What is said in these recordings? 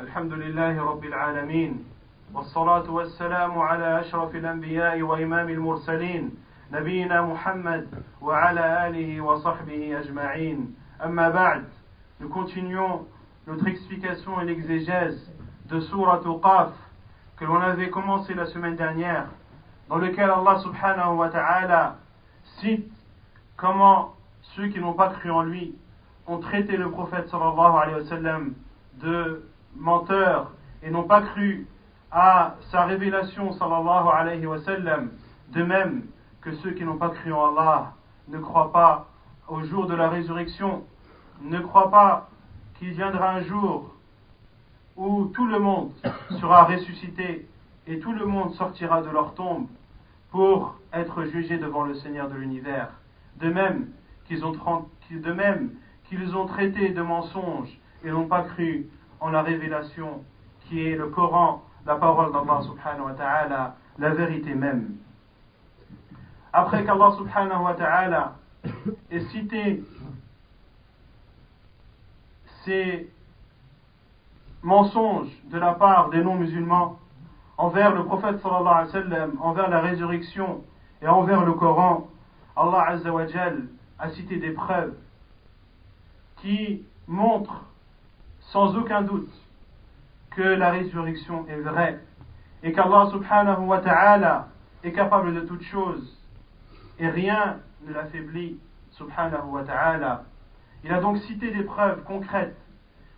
الحمد لله رب العالمين والصلاة والسلام على أشرف الأنبياء وإمام المرسلين نبينا محمد وعلى آله وصحبه أجمعين أما بعد nous continuons notre explication et l'exégèse de Surah Qaf que l'on avait commencé la semaine dernière dans lequel Allah subhanahu wa ta'ala cite comment ceux qui n'ont pas cru en lui ont traité le prophète sallallahu alayhi wa sallam de menteur et n'ont pas cru à sa révélation sallallahu alayhi wa sallam, de même que ceux qui n'ont pas cru en Allah ne croient pas au jour de la résurrection, ne croient pas qu'il viendra un jour où tout le monde sera ressuscité et tout le monde sortira de leur tombe pour être jugé devant le Seigneur de l'univers. De même qu'ils ont, de même qu'ils ont traité de mensonges et n'ont pas cru en la révélation qui est le Coran, la parole d'Allah subhanahu wa ta'ala, la vérité même. Après qu'Allah subhanahu wa ta'ala ait cité ces mensonges de la part des non-musulmans envers le prophète envers la résurrection et envers le Coran, Allah azza a cité des preuves qui montre sans aucun doute que la résurrection est vraie et qu'Allah subhanahu wa ta'ala est capable de toutes choses et rien ne l'affaiblit subhanahu wa ta'ala. Il a donc cité des preuves concrètes,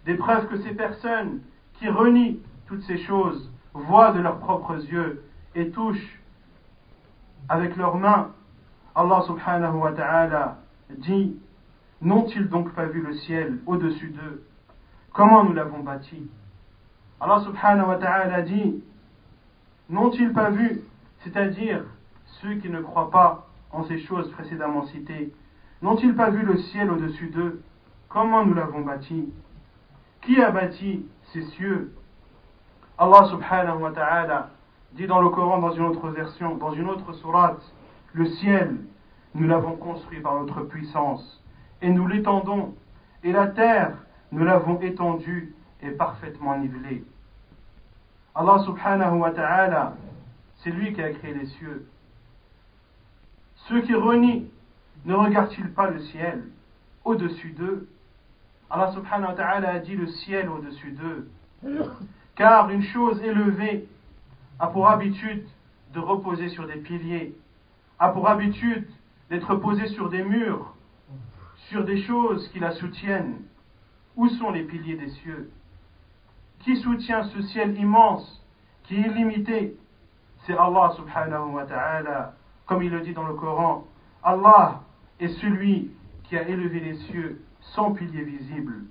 des preuves que ces personnes qui renient toutes ces choses voient de leurs propres yeux et touchent avec leurs mains. Allah subhanahu wa ta'ala dit N'ont-ils donc pas vu le ciel au-dessus d'eux Comment nous l'avons bâti Allah subhanahu wa ta'ala dit N'ont-ils pas vu C'est-à-dire ceux qui ne croient pas en ces choses précédemment citées. N'ont-ils pas vu le ciel au-dessus d'eux Comment nous l'avons bâti Qui a bâti ces cieux Allah subhanahu wa ta'ala dit dans le Coran dans une autre version, dans une autre sourate, le ciel, nous l'avons construit par notre puissance et nous l'étendons, et la terre, nous l'avons étendue et parfaitement nivelée. Allah subhanahu wa ta'ala, c'est lui qui a créé les cieux. Ceux qui renient, ne regardent-ils pas le ciel au-dessus d'eux? Allah subhanahu wa ta'ala a dit le ciel au-dessus d'eux. Car une chose élevée a pour habitude de reposer sur des piliers, a pour habitude d'être posée sur des murs, sur des choses qui la soutiennent. Où sont les piliers des cieux Qui soutient ce ciel immense, qui est illimité C'est Allah subhanahu wa ta'ala. Comme il le dit dans le Coran, Allah est celui qui a élevé les cieux sans piliers visibles.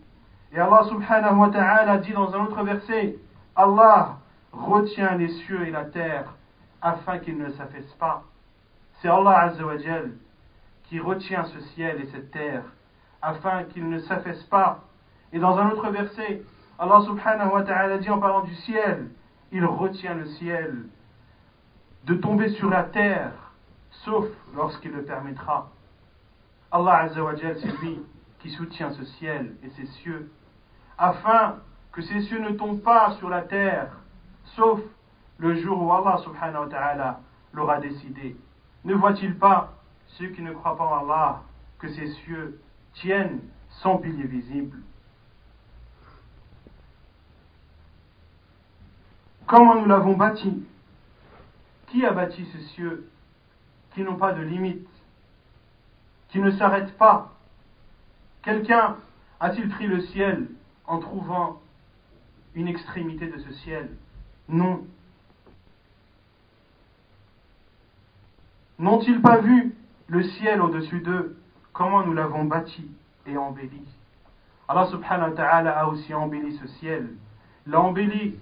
Et Allah subhanahu wa ta'ala dit dans un autre verset, Allah retient les cieux et la terre afin qu'ils ne s'affaissent pas. C'est Allah azza wa qui retient ce ciel et cette terre afin qu'ils ne s'affaissent pas. Et dans un autre verset, Allah subhanahu wa ta'ala dit en parlant du ciel, il retient le ciel de tomber sur la terre, sauf lorsqu'il le permettra. Allah azza wa c'est lui qui soutient ce ciel et ces cieux, afin que ces cieux ne tombent pas sur la terre, sauf le jour où Allah subhanahu wa ta'ala l'aura décidé. Ne voit-il pas ceux qui ne croient pas en Allah, que ces cieux tiennent sans pilier visible? Comment nous l'avons bâti Qui a bâti ces cieux qui n'ont pas de limite, qui ne s'arrêtent pas? Quelqu'un a-t-il pris le ciel en trouvant une extrémité de ce ciel? Non. N'ont-ils pas vu le ciel au-dessus d'eux, comment nous l'avons bâti et embelli? Allah subhanahu wa ta'ala a aussi embelli ce ciel, l'a embelli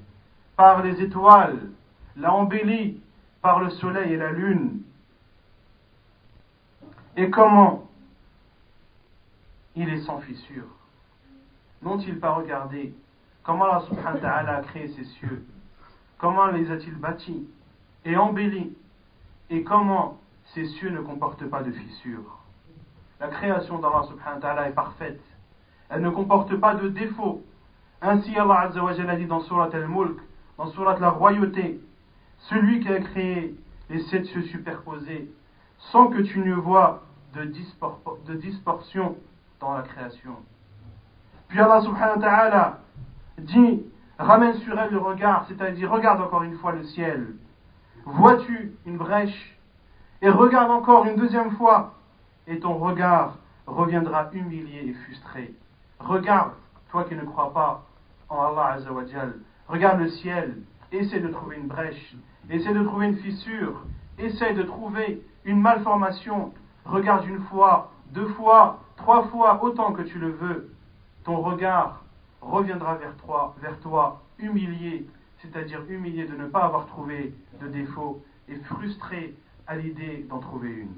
par les étoiles, l'a embelli par le soleil et la lune. Et comment il est sans fissure N'ont-ils pas regardé comment Allah subhanahu wa a créé ces cieux Comment les a-t-il bâtis et embellis Et comment ces cieux ne comportent pas de fissures. La création d'Allah subhanahu wa est parfaite. Elle ne comporte pas de défauts. Ainsi Allah a dit dans Surat Al-Mulk, dans Surat la royauté, celui qui a créé les sept cieux superposés, sans que tu ne vois de, distorsion dans la création. Puis Allah subhanahu wa ta'ala dit, ramène sur elle le regard, c'est-à-dire regarde encore une fois le ciel. Vois-tu une brèche Et regarde encore une deuxième fois, et ton regard reviendra humilié et frustré. Regarde, toi qui ne crois pas en Allah Azzawajal, regarde le ciel, essaie de trouver une brèche, essaie de trouver une fissure, essaie de trouver une malformation, regarde une fois, deux fois, trois fois, autant que tu le veux, ton regard reviendra vers toi, vers toi humilié, c'est-à-dire humilié de ne pas avoir trouvé de défaut et frustré à l'idée d'en trouver une.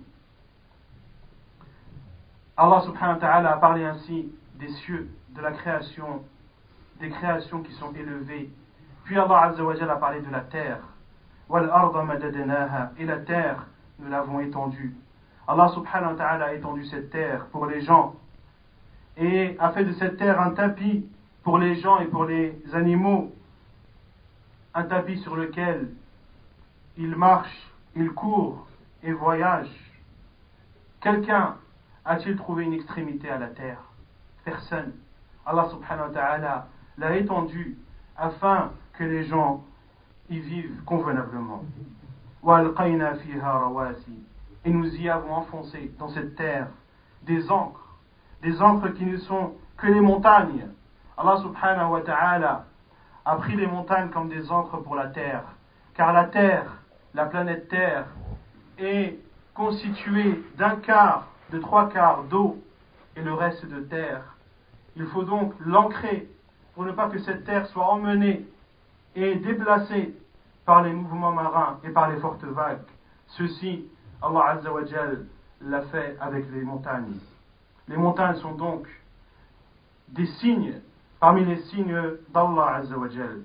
Allah subhanahu wa ta'ala a parlé ainsi des cieux, de la création, des créations qui sont élevées. Puis Allah azza wa a parlé de la terre. Et la terre, nous l'avons étendue. Allah subhanahu wa ta'ala a étendu cette terre pour les gens et a fait de cette terre un tapis pour les gens et pour les animaux, un tapis sur lequel ils marchent, ils courent et voyagent. Quelqu'un a-t-il trouvé une extrémité à la terre? Personne. Allah subhanahu wa ta'ala l'a étendu afin que les gens y vivent convenablement. Et nous y avons enfoncé dans cette terre des encres des encres qui ne sont que les montagnes. Allah subhanahu wa ta'ala a pris les montagnes comme des encres pour la terre. Car la terre, la planète Terre, est constituée d'un quart, de trois quarts d'eau et le reste de terre. Il faut donc l'ancrer pour ne pas que cette terre soit emmenée et déplacée par les mouvements marins et par les fortes vagues. Ceci, Allah Azza wa l'a fait avec les montagnes. Les montagnes sont donc des signes parmi les signes d'Allah Azzawajal.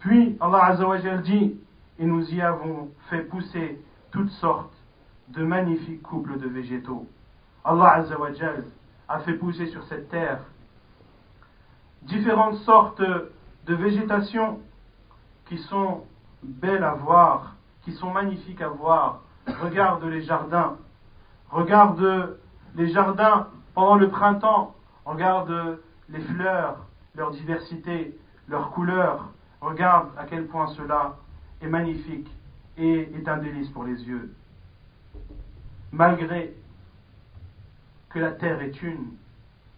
Puis Allah Azzawajal dit Et nous y avons fait pousser toutes sortes de magnifiques couples de végétaux. Allah Azzawajal a fait pousser sur cette terre différentes sortes de végétation qui sont belles à voir, qui sont magnifiques à voir. Regarde les jardins, regarde les jardins pendant le printemps, regarde les fleurs, leur diversité, leurs couleurs. Regarde à quel point cela est magnifique et est un délice pour les yeux. Malgré que la terre est une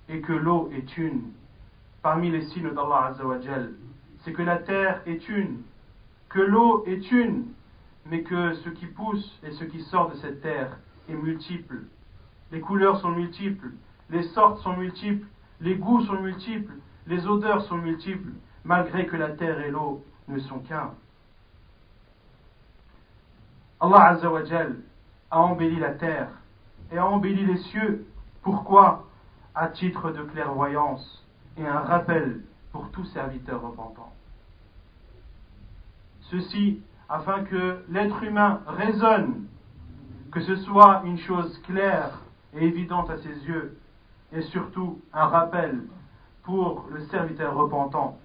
et que l'eau est une, parmi les signes d'Allah Azzawajal, c'est que la terre est une, que l'eau est une, mais que ce qui pousse et ce qui sort de cette terre est multiple les couleurs sont multiples, les sortes sont multiples, les goûts sont multiples, les odeurs sont multiples, malgré que la terre et l'eau ne sont qu'un. Allah Azzawajal a embelli la terre et a embelli les cieux. Pourquoi? À titre de clairvoyance et un rappel pour tout serviteur repentant. Ceci afin que l'être humain raisonne, que ce soit une chose claire et évidente à ses yeux, et surtout un rappel pour le serviteur repentant,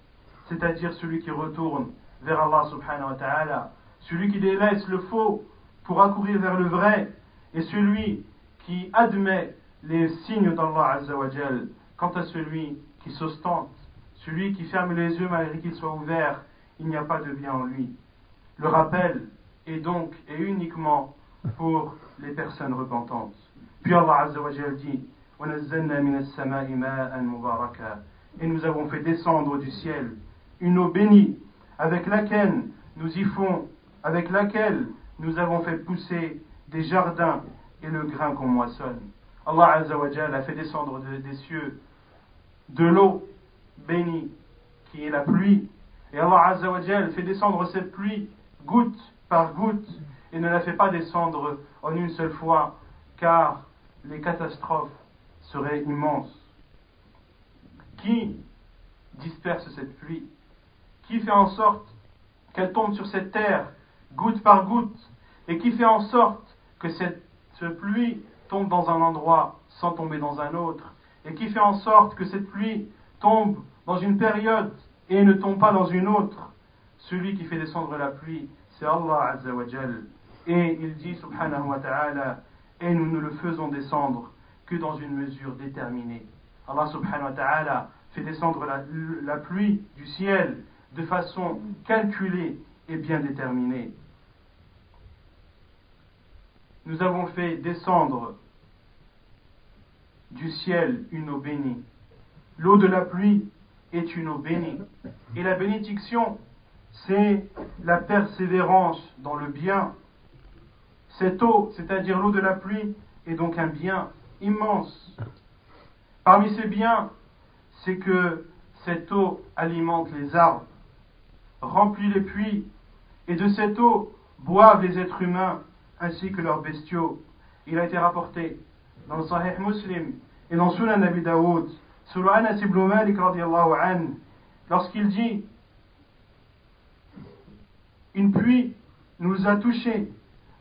c'est-à-dire celui qui retourne vers Allah subhanahu wa ta'ala, celui qui délaisse le faux pour accourir vers le vrai, et celui qui admet les signes d'Allah azawajal, quant à celui s'ostente, celui qui ferme les yeux malgré qu'ils soient ouverts, il n'y a pas de bien en lui. Le rappel est donc et uniquement pour les personnes repentantes. Puis Allah Azza wa dit Et nous avons fait descendre du ciel une eau bénie avec laquelle nous y font, avec laquelle nous avons fait pousser des jardins et le grain qu'on moissonne. Allah Azza wa a fait descendre des cieux de l'eau bénie qui est la pluie. Et Allah Azza wa fait descendre cette pluie goutte par goutte et ne la fait pas descendre en une seule fois car les catastrophes seraient immenses. Qui disperse cette pluie? Qui fait en sorte qu'elle tombe sur cette terre goutte par goutte? Et qui fait en sorte que cette pluie tombe dans un endroit sans tomber dans un autre? Et qui fait en sorte que cette pluie tombe dans une période et ne tombe pas dans une autre, celui qui fait descendre la pluie, c'est Allah Azzawajal. Et il dit, subhanahu wa ta'ala, et nous ne le faisons descendre que dans une mesure déterminée. Allah subhanahu wa ta'ala fait descendre la, la pluie du ciel de façon calculée et bien déterminée. Nous avons fait descendre du ciel une eau bénie. L'eau de la pluie est une eau bénie. Et la bénédiction, c'est la persévérance dans le bien. Cette eau, c'est-à-dire l'eau de la pluie, est donc un bien immense. Parmi ces biens, c'est que cette eau alimente les arbres, remplit les puits, et de cette eau boivent les êtres humains ainsi que leurs bestiaux. Il a été rapporté dans le Sahih Muslim et dans Sunan Nabi Daoud, selon Anas ibn Malik lorsqu'il dit Une pluie nous a touchés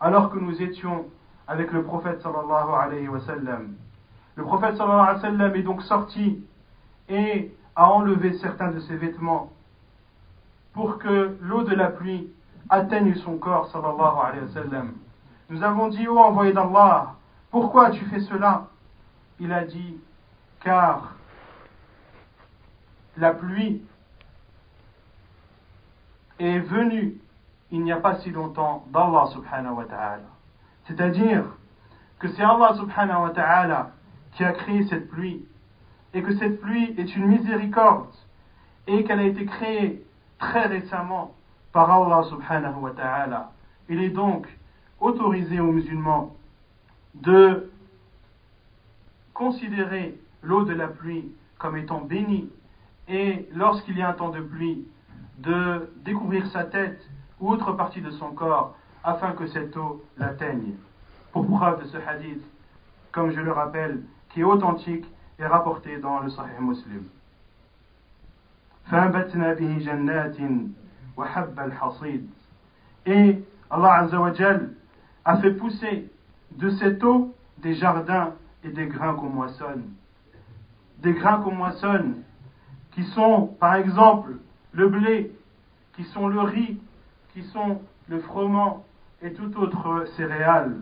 alors que nous étions avec le prophète sallallahu alayhi wa sallam. Le prophète sallallahu alayhi wa sallam est donc sorti et a enlevé certains de ses vêtements pour que l'eau de la pluie atteigne son corps sallallahu alayhi wa sallam. Nous avons dit, ô envoyé d'Allah, pourquoi tu fais cela? Il a dit, car la pluie est venue il n'y a pas si longtemps d'Allah subhanahu wa ta'ala. C'est-à-dire que c'est Allah subhanahu wa ta'ala qui a créé cette pluie et que cette pluie est une miséricorde et qu'elle a été créée très récemment par Allah subhanahu wa ta'ala. Il est donc autorisé aux musulmans de considérer l'eau de la pluie comme étant bénie et lorsqu'il y a un temps de pluie, de découvrir sa tête ou autre partie de son corps afin que cette eau l'atteigne. Pour preuve de ce hadith, comme je le rappelle, qui est authentique et rapporté dans le Sahih Muslim. Et Allah a fait pousser de cette eau des jardins des grains qu'on moissonne. Des grains qu'on moissonne, qui sont par exemple le blé, qui sont le riz, qui sont le froment et toute autre céréale.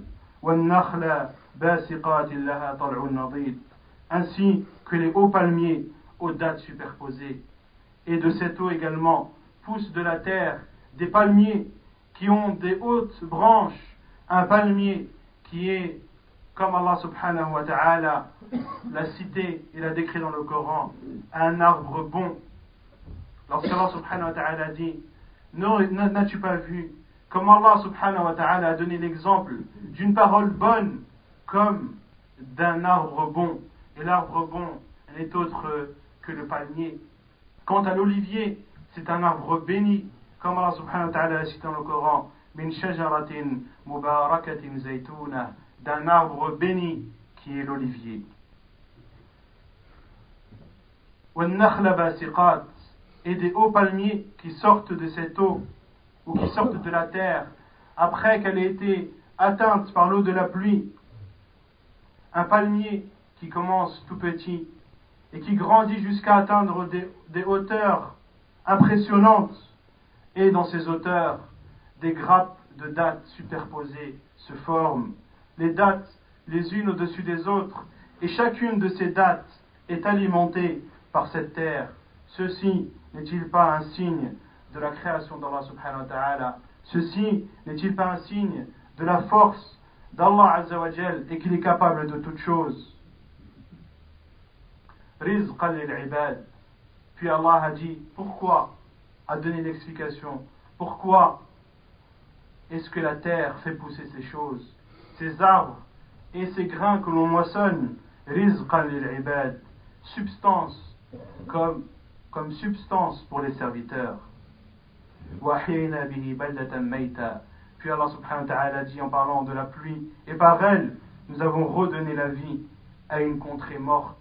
Ainsi que les hauts palmiers aux dates superposées. Et de cette eau également poussent de la terre des palmiers qui ont des hautes branches un palmier qui est, comme Allah subhanahu wa ta'ala l'a cité et l'a décrit dans le Coran, un arbre bon. Lorsqu'Allah subhanahu wa ta'ala dit, n'as-tu pas vu comme Allah subhanahu wa ta'ala a donné l'exemple d'une parole bonne comme d'un arbre bon. Et l'arbre bon n'est autre que le palmier. Quant à l'olivier, c'est un arbre béni, comme Allah subhanahu wa ta'ala l'a cité dans le Coran d'un arbre béni qui est l'olivier. Et des hauts palmiers qui sortent de cette eau ou qui sortent de la terre après qu'elle ait été atteinte par l'eau de la pluie. Un palmier qui commence tout petit et qui grandit jusqu'à atteindre des, des hauteurs impressionnantes et dans ces hauteurs des grappes de dattes superposées se forment, les dattes les unes au-dessus des autres, et chacune de ces dattes est alimentée par cette terre. Ceci n'est-il pas un signe de la création d'Allah subhanahu wa ta'ala? Ceci n'est-il pas un signe de la force d'Allah azawajal et qu'il est capable de toutes choses? Puis Allah a dit, pourquoi? A donné l'explication. Pourquoi est-ce que la terre fait pousser ces choses, ces arbres et ces grains que l'on moissonne, rizqan lil substance comme, comme substance pour les serviteurs. Puis Allah subhanahu wa ta'ala dit en parlant de la pluie, et par elle, nous avons redonné la vie à une contrée morte.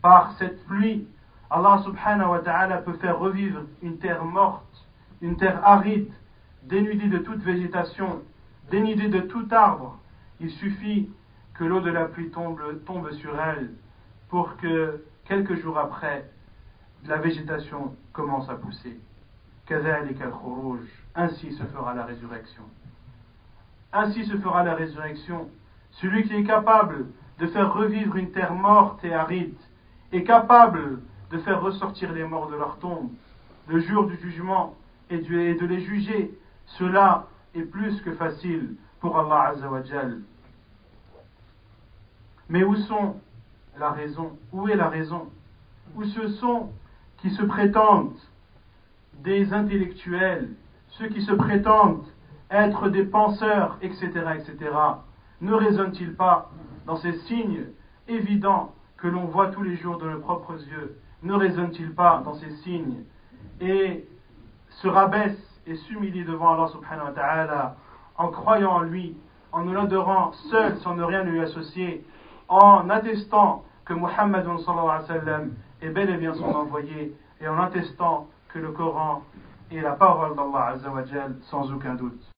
Par cette pluie, Allah subhanahu wa ta'ala peut faire revivre une terre morte, une terre aride, dénudée de toute végétation, dénudée de tout arbre, il suffit que l'eau de la pluie tombe, sur elle pour que quelques jours après, la végétation commence à pousser. Ainsi se fera la résurrection. Ainsi se fera la résurrection. Celui qui est capable de faire revivre une terre morte et aride est capable de faire ressortir les morts de leur tombe le jour du jugement et de les juger. Cela est plus que facile pour Allah Azzawajal. Mais où sont la raison? Où est la raison? Où ce sont qui se prétendent des intellectuels, ceux qui se prétendent être des penseurs, etc., etc., ne raisonnent-ils pas dans ces signes évidents que l'on voit tous les jours de nos propres yeux? Ne raisonnent-ils pas dans ces signes? Et se rabaissent et s'humilient devant Allah subhanahu wa ta'ala en croyant en lui, en nous l'adorant seul sans ne rien lui associer, en attestant que Muhammad est bel et bien son envoyé et en attestant que le Coran est la parole d'Allah sans aucun doute.